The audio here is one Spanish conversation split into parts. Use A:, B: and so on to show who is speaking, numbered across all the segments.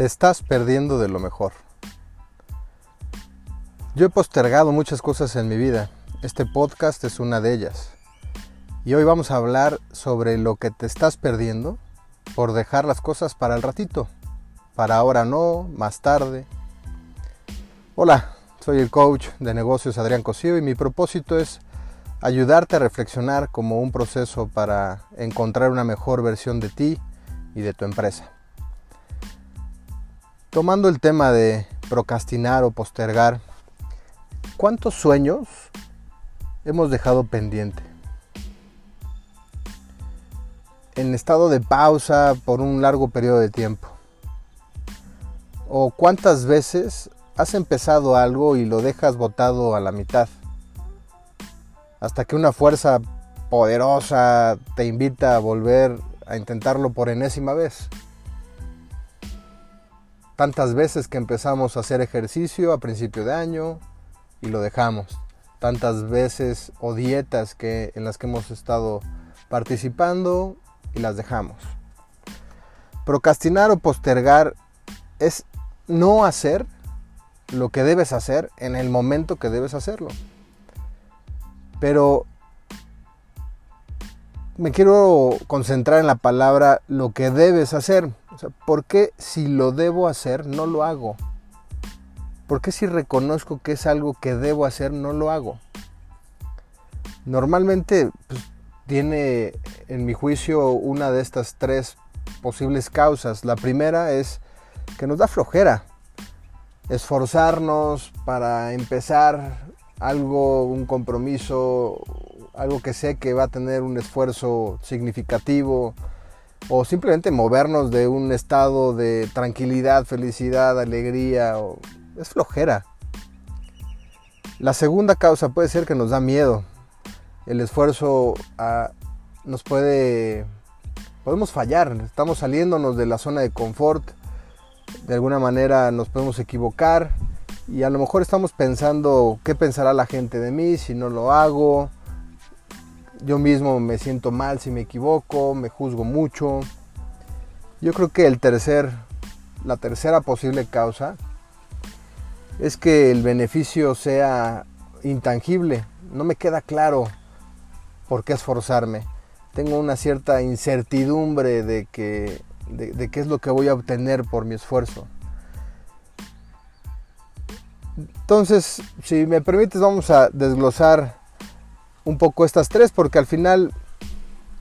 A: Te estás perdiendo de lo mejor. Yo he postergado muchas cosas en mi vida. Este podcast es una de ellas. Y hoy vamos a hablar sobre lo que te estás perdiendo por dejar las cosas para el ratito. Para ahora no, más tarde. Hola, soy el coach de negocios Adrián Cosío y mi propósito es ayudarte a reflexionar como un proceso para encontrar una mejor versión de ti y de tu empresa. Tomando el tema de procrastinar o postergar, ¿cuántos sueños hemos dejado pendiente? En estado de pausa por un largo periodo de tiempo. ¿O cuántas veces has empezado algo y lo dejas botado a la mitad? Hasta que una fuerza poderosa te invita a volver a intentarlo por enésima vez tantas veces que empezamos a hacer ejercicio a principio de año y lo dejamos. Tantas veces o dietas que, en las que hemos estado participando y las dejamos. Procrastinar o postergar es no hacer lo que debes hacer en el momento que debes hacerlo. Pero me quiero concentrar en la palabra lo que debes hacer. O sea, ¿por qué si lo debo hacer no lo hago? ¿Por qué si reconozco que es algo que debo hacer no lo hago? Normalmente pues, tiene, en mi juicio, una de estas tres posibles causas. La primera es que nos da flojera. Esforzarnos para empezar algo, un compromiso, algo que sé que va a tener un esfuerzo significativo o simplemente movernos de un estado de tranquilidad, felicidad, alegría, es flojera. La segunda causa puede ser que nos da miedo. El esfuerzo ah, nos puede... Podemos fallar, estamos saliéndonos de la zona de confort, de alguna manera nos podemos equivocar y a lo mejor estamos pensando qué pensará la gente de mí si no lo hago, yo mismo me siento mal si me equivoco, me juzgo mucho. Yo creo que el tercer, la tercera posible causa es que el beneficio sea intangible. No me queda claro por qué esforzarme. Tengo una cierta incertidumbre de, que, de qué es lo que voy a obtener por mi esfuerzo. Entonces, si me permites, vamos a desglosar un poco estas tres porque al final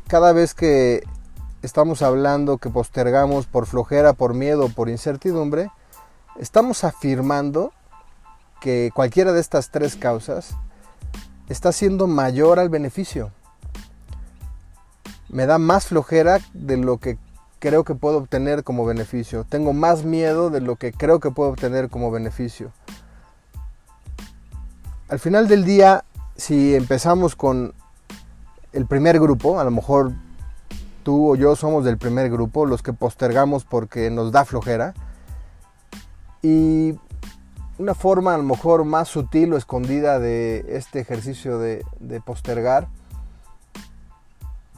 A: cada vez que estamos hablando que postergamos por flojera, por miedo, por incertidumbre, estamos afirmando que cualquiera de estas tres causas está siendo mayor al beneficio. Me da más flojera de lo que creo que puedo obtener como beneficio. Tengo más miedo de lo que creo que puedo obtener como beneficio. Al final del día, si empezamos con el primer grupo, a lo mejor tú o yo somos del primer grupo, los que postergamos porque nos da flojera. Y una forma a lo mejor más sutil o escondida de este ejercicio de, postergar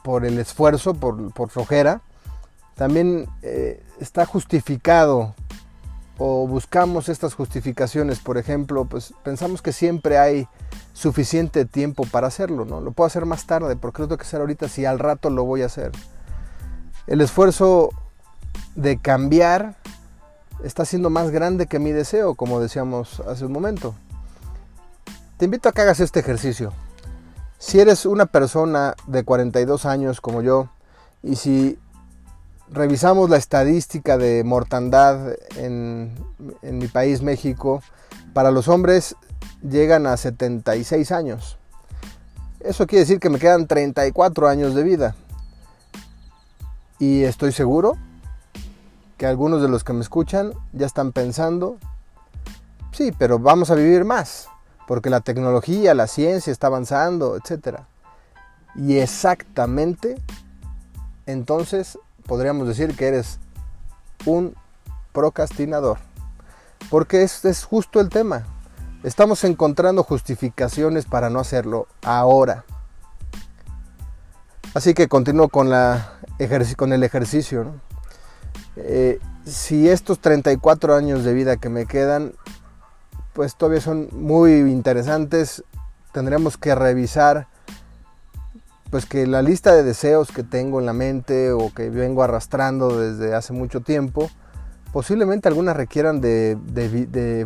A: por el esfuerzo, por, flojera, también eh, está justificado o buscamos estas justificaciones, por ejemplo, pues pensamos que siempre hay suficiente tiempo para hacerlo, ¿no? Lo puedo hacer más tarde, porque lo tengo que hacer ahorita si al rato lo voy a hacer. El esfuerzo de cambiar está siendo más grande que mi deseo, como decíamos hace un momento. Te invito a que hagas este ejercicio. Si eres una persona de 42 años como yo, y si revisamos la estadística de mortandad en, mi país, México, para los hombres llegan a 76 años. Eso quiere decir que me quedan 34 años de vida. Y estoy seguro que algunos de los que me escuchan ya están pensando, sí, pero vamos a vivir más, porque la tecnología, la ciencia está avanzando, etc. Y exactamente, entonces podríamos decir que eres un procrastinador. Porque es, es justo el tema. Estamos encontrando justificaciones para no hacerlo ahora. Así que continúo con, la con el ejercicio. Eh, si estos 34 años de vida que me quedan, pues todavía son muy interesantes, tendremos que revisar pues que la lista de deseos que tengo en la mente o que vengo arrastrando desde hace mucho tiempo, posiblemente algunas requieran de,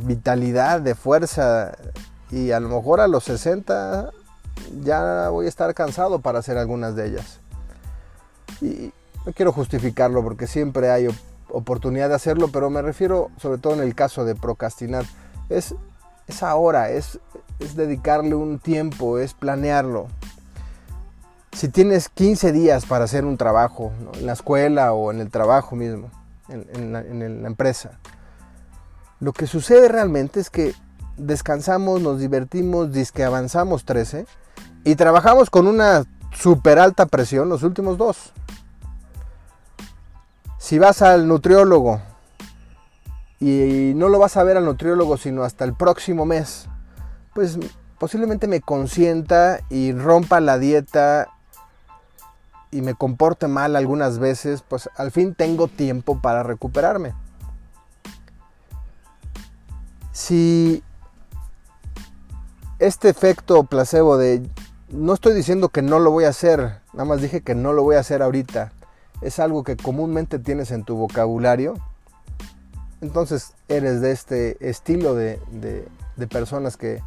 A: vitalidad, de fuerza y a lo mejor a los 60 ya voy a estar cansado para hacer algunas de ellas. Y no quiero justificarlo porque siempre hay oportunidad de hacerlo, pero me refiero sobre todo en el caso de procrastinar. Es, es ahora, es, es dedicarle un tiempo, es planearlo si tienes 15 días para hacer un trabajo, en la escuela o en el trabajo mismo, en, la, empresa, lo que sucede realmente es que descansamos, nos divertimos, que avanzamos 13 y trabajamos con una super alta presión los últimos dos. Si vas al nutriólogo y no lo vas a ver al nutriólogo sino hasta el próximo mes, pues posiblemente me consienta y rompa la dieta y me comporte mal algunas veces, pues al fin tengo tiempo para recuperarme. Si este efecto placebo de no estoy diciendo que no lo voy a hacer, nada más dije que no lo voy a hacer ahorita, es algo que comúnmente tienes en tu vocabulario, entonces eres de este estilo de, de personas que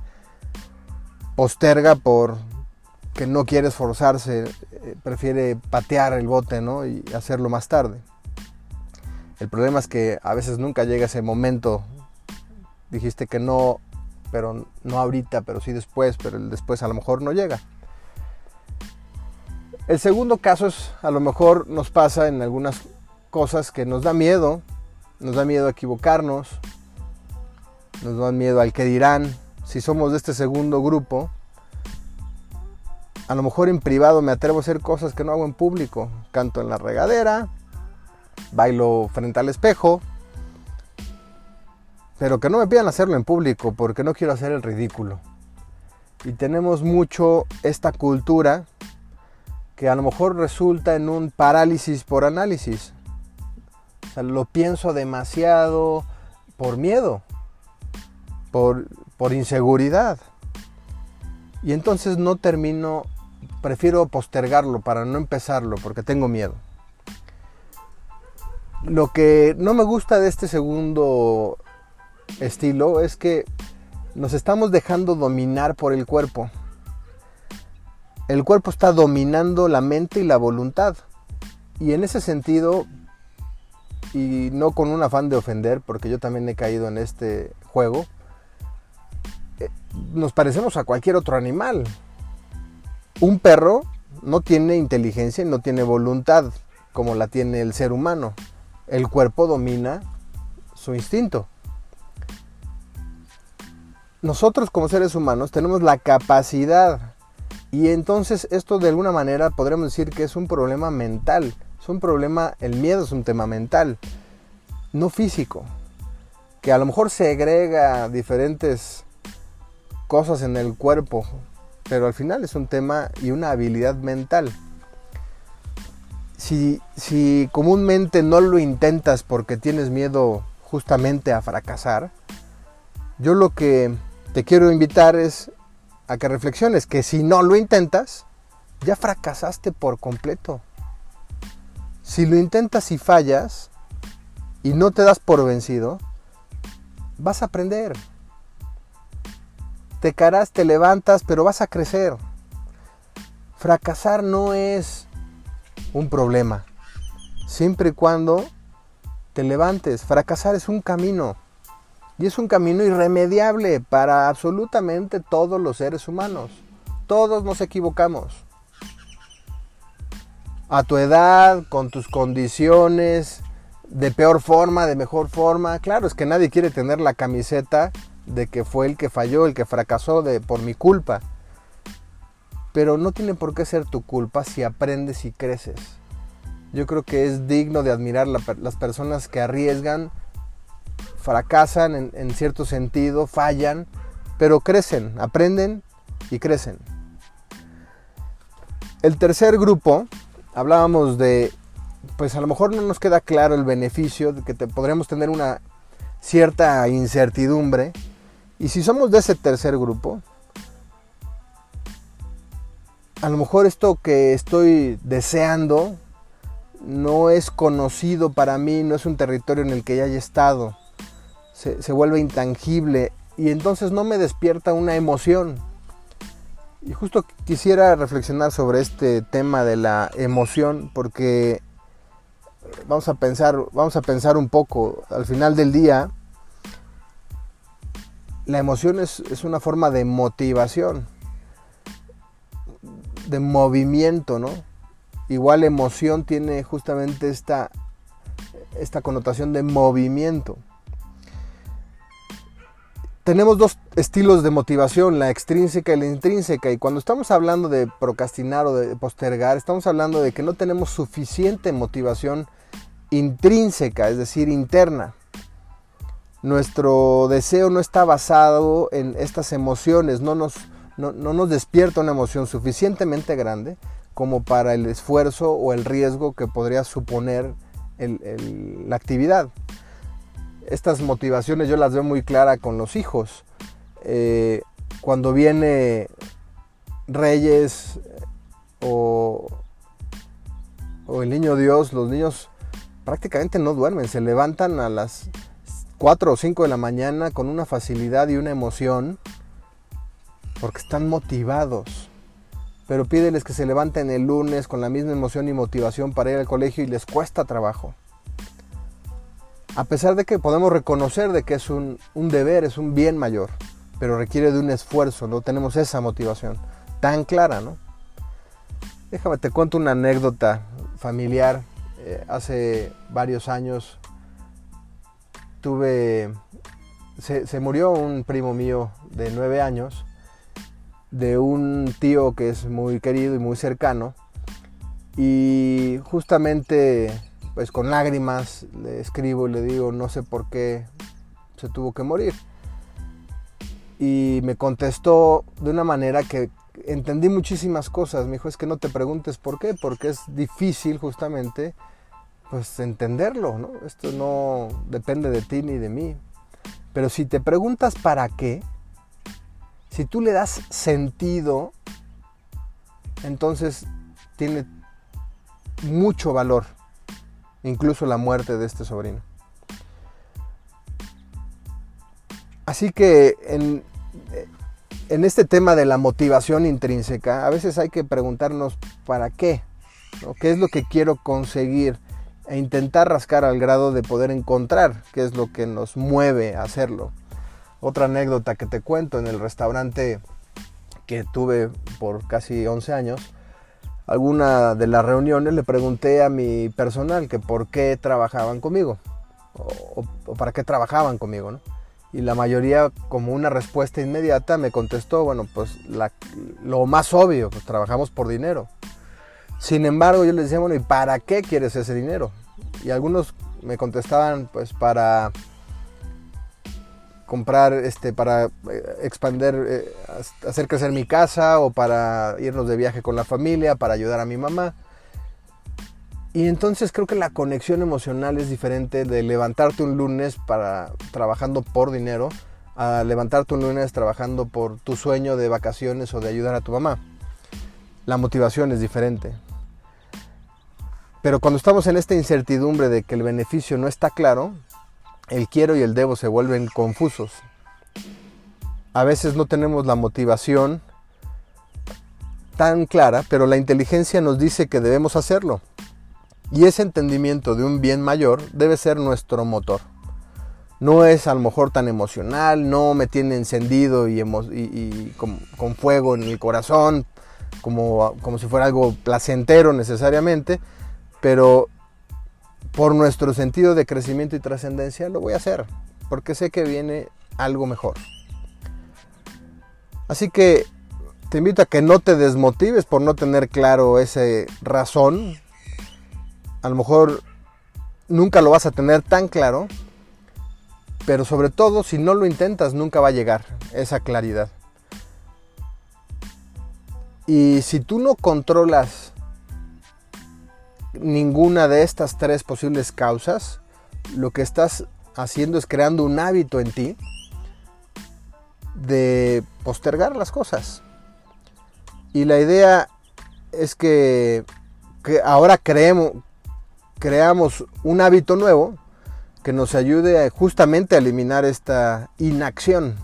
A: posterga por que no quiere esforzarse, eh, prefiere patear el bote ¿no? y hacerlo más tarde. El problema es que a veces nunca llega ese momento. Dijiste que no, pero no ahorita, pero sí después, pero después a lo mejor no llega. El segundo caso es, a lo mejor nos pasa en algunas cosas que nos da miedo, nos da miedo a equivocarnos, nos da miedo al que dirán. Si somos de este segundo grupo, a lo mejor en privado me atrevo a hacer cosas que no hago en público. Canto en la regadera, bailo frente al espejo, pero que no me pidan hacerlo en público porque no quiero hacer el ridículo. Y tenemos mucho esta cultura que a lo mejor resulta en un parálisis por análisis. O sea, lo pienso demasiado por miedo, por, por inseguridad. Y entonces no termino prefiero postergarlo para no empezarlo porque tengo miedo. Lo que no me gusta de este segundo estilo es que nos estamos dejando dominar por el cuerpo. El cuerpo está dominando la mente y la voluntad. Y en ese sentido, y no con un afán de ofender, porque yo también he caído en este juego, eh, nos parecemos a cualquier otro animal un perro no tiene inteligencia y no tiene voluntad como la tiene el ser humano. El cuerpo domina su instinto. Nosotros como seres humanos tenemos la capacidad y entonces esto de alguna manera podríamos decir que es un problema mental. Es un problema, el miedo es un tema mental, no físico. Que a lo mejor segrega diferentes cosas en el cuerpo pero al final es un tema y una habilidad mental. Si, si comúnmente no lo intentas porque tienes miedo justamente a fracasar, yo lo que te quiero invitar es a que reflexiones que si no lo intentas, ya fracasaste por completo. Si lo intentas y fallas y no te das por vencido, vas a aprender, te caerás, te levantas, pero vas a crecer. Fracasar no es un problema, siempre y cuando te levantes. Fracasar es un camino y es un camino irremediable para absolutamente todos los seres humanos. Todos nos equivocamos. A tu edad, con tus condiciones, de peor forma, de mejor forma. Claro, es que nadie quiere tener la camiseta de que fue el que falló, el que fracasó de, por mi culpa. Pero no tiene por qué ser tu culpa si aprendes y creces. Yo creo que es digno de admirar las personas que arriesgan, fracasan en, cierto sentido, fallan, pero crecen, aprenden y crecen. El tercer grupo, hablábamos de pues a lo mejor no nos queda claro el beneficio de que te, podríamos tener una cierta incertidumbre. Y si somos de ese tercer grupo, a lo mejor esto que estoy deseando no es conocido para mí, no es un territorio en el que ya haya estado. Se, se vuelve intangible y entonces no me despierta una emoción. Y justo quisiera reflexionar sobre este tema de la emoción porque vamos a pensar, vamos a pensar un poco. Al final del día, la emoción es, una forma de motivación, de movimiento, ¿no? Igual emoción tiene justamente esta, esta connotación de movimiento. Tenemos dos estilos de motivación, la extrínseca y la intrínseca. Y cuando estamos hablando de procrastinar o de postergar, estamos hablando de que no tenemos suficiente motivación intrínseca, es decir, interna. Nuestro deseo no está basado en estas emociones, no nos, no, nos despierta una emoción suficientemente grande como para el esfuerzo o el riesgo que podría suponer la actividad. Estas motivaciones yo las veo muy clara con los hijos. Eh, cuando viene Reyes o, o el niño Dios, los niños prácticamente no duermen, se levantan a las 4 o 5 de la mañana con una facilidad y una emoción porque están motivados. Pero pídeles que se levanten el lunes con la misma emoción y motivación para ir al colegio y les cuesta trabajo. A pesar de que podemos reconocer de que es un, un deber, es un bien mayor, pero requiere de un esfuerzo, no tenemos esa motivación tan clara, ¿no? Déjame te cuento una anécdota familiar eh, hace varios años tuve, se, murió un primo mío de nueve años, de un tío que es muy querido y muy cercano, y justamente pues con lágrimas le escribo y le digo, no sé por qué se tuvo que morir. Y me contestó de una manera que entendí muchísimas cosas. Me dijo, es que no te preguntes por qué, porque es difícil justamente pues entenderlo, ¿no? Esto no depende de ti ni de mí. Pero si te preguntas para qué, si tú le das sentido, entonces tiene mucho valor, incluso la muerte de este sobrino. Así que en, en este tema de la motivación intrínseca, a veces hay que preguntarnos para qué, ¿qué es lo que quiero conseguir e intentar rascar al grado de poder encontrar qué es lo que nos mueve a hacerlo. Otra anécdota que te cuento en el restaurante que tuve por casi 11 años, alguna de las reuniones le pregunté a mi personal que por qué trabajaban conmigo o, para qué trabajaban conmigo, ¿no? y la mayoría como una respuesta inmediata me contestó, bueno, pues lo más obvio, pues trabajamos por dinero. Sin embargo, yo les decía, bueno, ¿y para qué quieres ese dinero? Y algunos me contestaban, pues para comprar, este, para eh, expander, eh, hacer crecer mi casa o para irnos de viaje con la familia, para ayudar a mi mamá. Y entonces creo que la conexión emocional es diferente de levantarte un lunes para trabajando por dinero a levantarte un lunes trabajando por tu sueño de vacaciones o de ayudar a tu mamá. La motivación es diferente. Pero cuando estamos en esta incertidumbre de que el beneficio no está claro, el quiero y el debo se vuelven confusos. A veces no tenemos la motivación tan clara, pero la inteligencia nos dice que debemos hacerlo. Y ese entendimiento de un bien mayor debe ser nuestro motor. No es a lo mejor tan emocional, no me tiene encendido y, con, fuego en el corazón, como, como si fuera algo placentero necesariamente, pero por nuestro sentido de crecimiento y trascendencia lo voy a hacer, porque sé que viene algo mejor. Así que te invito a que no te desmotives por no tener claro ese razón a lo mejor nunca lo vas a tener tan claro, pero sobre todo si no lo intentas nunca va a llegar esa claridad. Y si tú no controlas ninguna de estas tres posibles causas, lo que estás haciendo es creando un hábito en ti de postergar las cosas. Y la idea es que, ahora creemos, creamos un hábito nuevo que nos ayude justamente a eliminar esta inacción.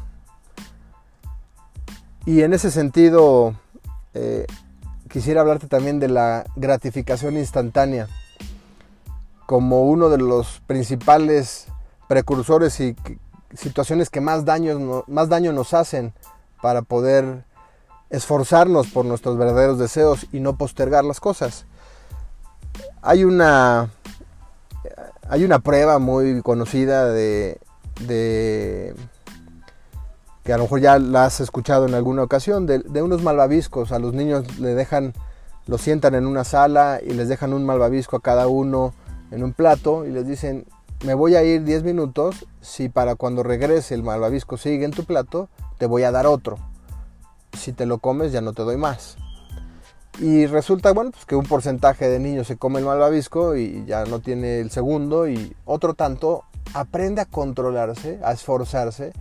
A: Y en ese sentido, eh, quisiera hablarte también de la gratificación instantánea como uno de los principales precursores y situaciones que más daño, más daño nos hacen para poder esforzarnos por nuestros verdaderos deseos y no postergar las cosas. Hay una, hay una prueba muy conocida de, de que a lo mejor ya la has escuchado en alguna ocasión, de, unos malvaviscos. A los niños le dejan, los sientan en una sala y les dejan un malvavisco a cada uno en un plato y les dicen, me voy a ir 10 minutos si para cuando regrese el malvavisco sigue en tu plato, te voy a dar otro. Si te lo comes ya no te doy más. Y resulta, bueno, pues que un porcentaje de niños se come el malvavisco y ya no tiene el segundo y otro tanto aprende a controlarse, a esforzarse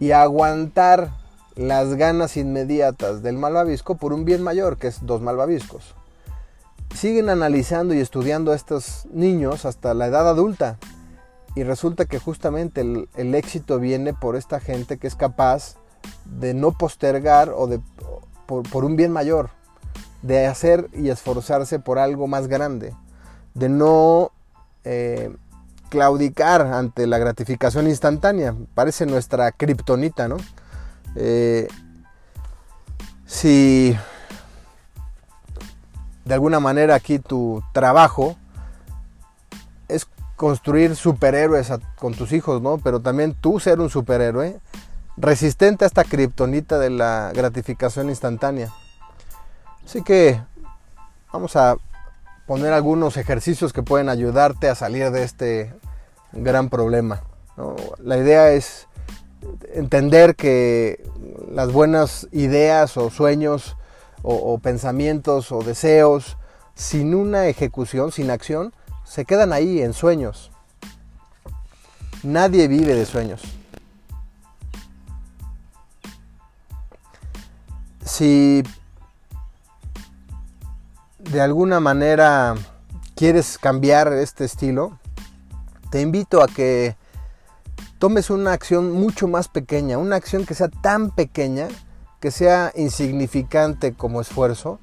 A: y aguantar las ganas inmediatas del malvavisco por un bien mayor, que es dos malvaviscos siguen analizando y estudiando a estos niños hasta la edad adulta. Y resulta que justamente el, éxito viene por esta gente que es capaz de no postergar o de, por, un bien mayor, de hacer y esforzarse por algo más grande, de no eh, claudicar ante la gratificación instantánea. Parece nuestra kriptonita, ¿no? Eh, si de alguna manera aquí tu trabajo es construir superhéroes con tus hijos, ¿no? Pero también tú ser un superhéroe resistente a esta kriptonita de la gratificación instantánea. Así que vamos a poner algunos ejercicios que pueden ayudarte a salir de este gran problema. La idea es entender que las buenas ideas o sueños o, pensamientos o deseos sin una ejecución, sin acción, se quedan ahí en sueños. Nadie vive de sueños. Si de alguna manera quieres cambiar este estilo, te invito a que tomes una acción mucho más pequeña, una acción que sea tan pequeña que sea insignificante como esfuerzo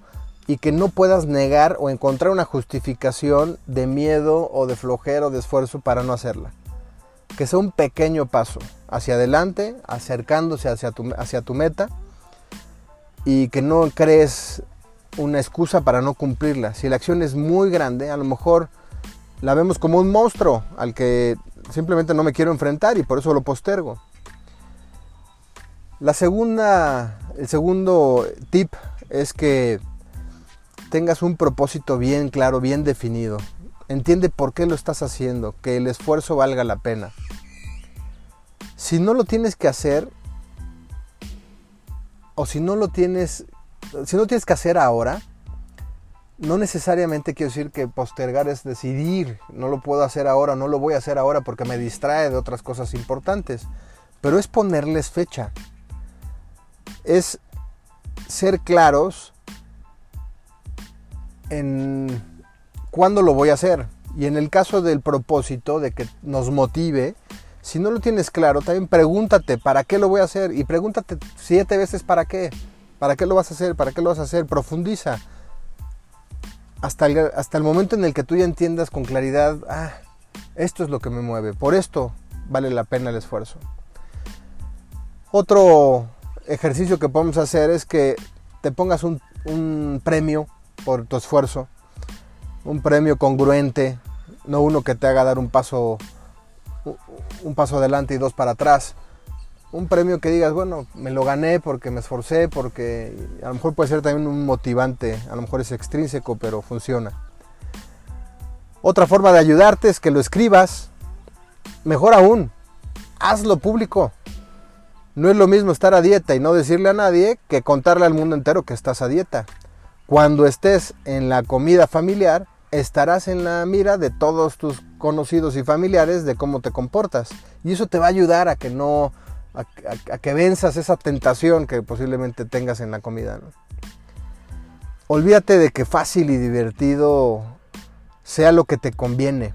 A: y que no puedas negar o encontrar una justificación de miedo o de flojero de esfuerzo para no hacerla. Que sea un pequeño paso hacia adelante, acercándose hacia tu, hacia tu meta y que no crees una excusa para no cumplirla. Si la acción es muy grande, a lo mejor la vemos como un monstruo al que simplemente no me quiero enfrentar y por eso lo postergo. La segunda, el segundo tip es que tengas un propósito bien claro, bien definido. Entiende por qué lo estás haciendo, que el esfuerzo valga la pena. Si no lo tienes que hacer, o si no lo tienes, si no tienes que hacer ahora, no necesariamente quiero decir que postergar es decidir, no lo puedo hacer ahora, no lo voy a hacer ahora porque me distrae de otras cosas importantes, pero es ponerles fecha es ser claros en cuándo lo voy a hacer. Y en el caso del propósito, de que nos motive, si no lo tienes claro, también pregúntate, ¿para qué lo voy a hacer? Y pregúntate siete veces, ¿para qué? ¿Para qué lo vas a hacer? ¿Para qué lo vas a hacer? Profundiza. Hasta el, hasta el momento en el que tú ya entiendas con claridad, ah, esto es lo que me mueve, por esto vale la pena el esfuerzo. Otro ejercicio que podemos hacer es que te pongas un, premio por tu esfuerzo, un premio congruente, no uno que te haga dar un paso, un paso adelante y dos para atrás. Un premio que digas, bueno, me lo gané porque me esforcé, porque a lo mejor puede ser también un motivante, a lo mejor es extrínseco, pero funciona. Otra forma de ayudarte es que lo escribas. Mejor aún, hazlo público. No es lo mismo estar a dieta y no decirle a nadie que contarle al mundo entero que estás a dieta. Cuando estés en la comida familiar, estarás en la mira de todos tus conocidos y familiares de cómo te comportas. Y eso te va a ayudar a que no, a, que venzas esa tentación que posiblemente tengas en la comida. Olvídate de que fácil y divertido sea lo que te conviene.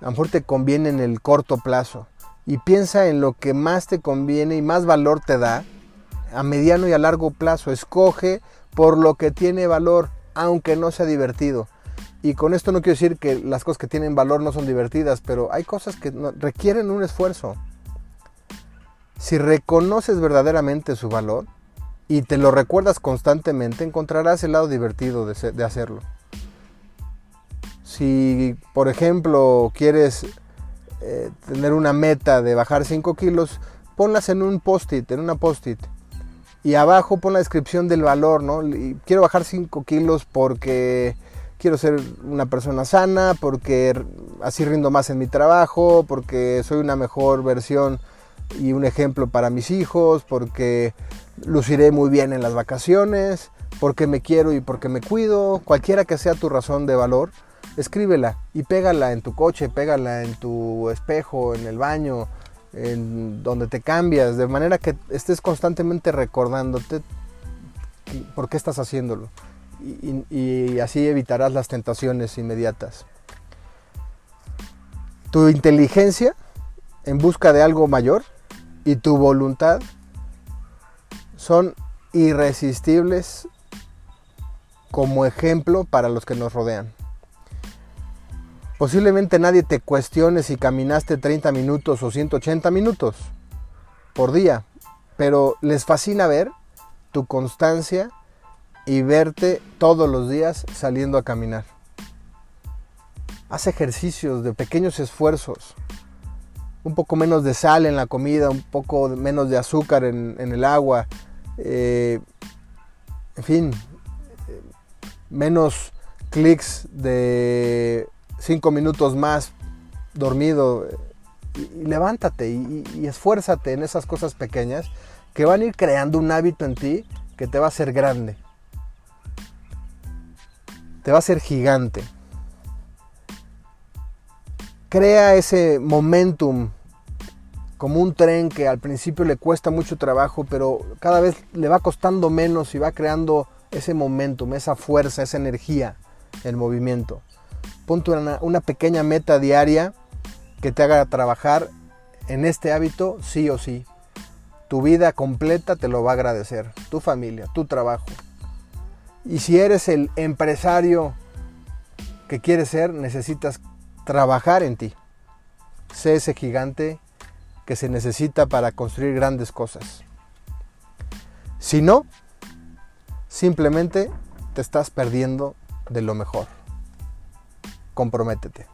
A: A lo mejor te conviene en el corto plazo. Y piensa en lo que más te conviene y más valor te da a mediano y a largo plazo. Escoge por lo que tiene valor, aunque no sea divertido. Y con esto no quiero decir que las cosas que tienen valor no son divertidas, pero hay cosas que requieren un esfuerzo. Si reconoces verdaderamente su valor y te lo recuerdas constantemente, encontrarás el lado divertido de, hacerlo. Si, por ejemplo, quieres eh, tener una meta de bajar 5 kilos, ponlas en un post-it, en una post-it y abajo pon la descripción del valor, ¿no? Quiero bajar 5 kilos porque quiero ser una persona sana, porque así rindo más en mi trabajo, porque soy una mejor versión y un ejemplo para mis hijos, porque luciré muy bien en las vacaciones, porque me quiero y porque me cuido, cualquiera que sea tu razón de valor, escríbela y pégala en tu coche, pégala en tu espejo, en el baño, en donde te cambias, de manera que estés constantemente recordándote por qué estás haciéndolo. Y, así evitarás las tentaciones inmediatas. Tu inteligencia en busca de algo mayor y tu voluntad son irresistibles como ejemplo para los que nos rodean. Posiblemente nadie te cuestione si caminaste 30 minutos o 180 minutos por día, pero les fascina ver tu constancia y verte todos los días saliendo a caminar. Haz ejercicios de pequeños esfuerzos, un poco menos de sal en la comida, un poco menos de azúcar en, el agua, eh, en fin, eh, menos clics de cinco minutos más dormido. Y, levántate y, esfuérzate en esas cosas pequeñas que van a ir creando un hábito en ti que te va a hacer grande. Te va a hacer gigante. Crea ese momentum como un tren que al principio le cuesta mucho trabajo, pero cada vez le va costando menos y va creando ese momentum, esa fuerza, esa energía en movimiento. Ponte una, pequeña meta diaria que te haga trabajar en este hábito sí o sí. Tu vida completa te lo va a agradecer, tu familia, tu trabajo. Y si eres el empresario que quieres ser, necesitas trabajar en ti. Sé ese gigante que se necesita para construir grandes cosas. Si no, simplemente te estás perdiendo de lo mejor comprométete.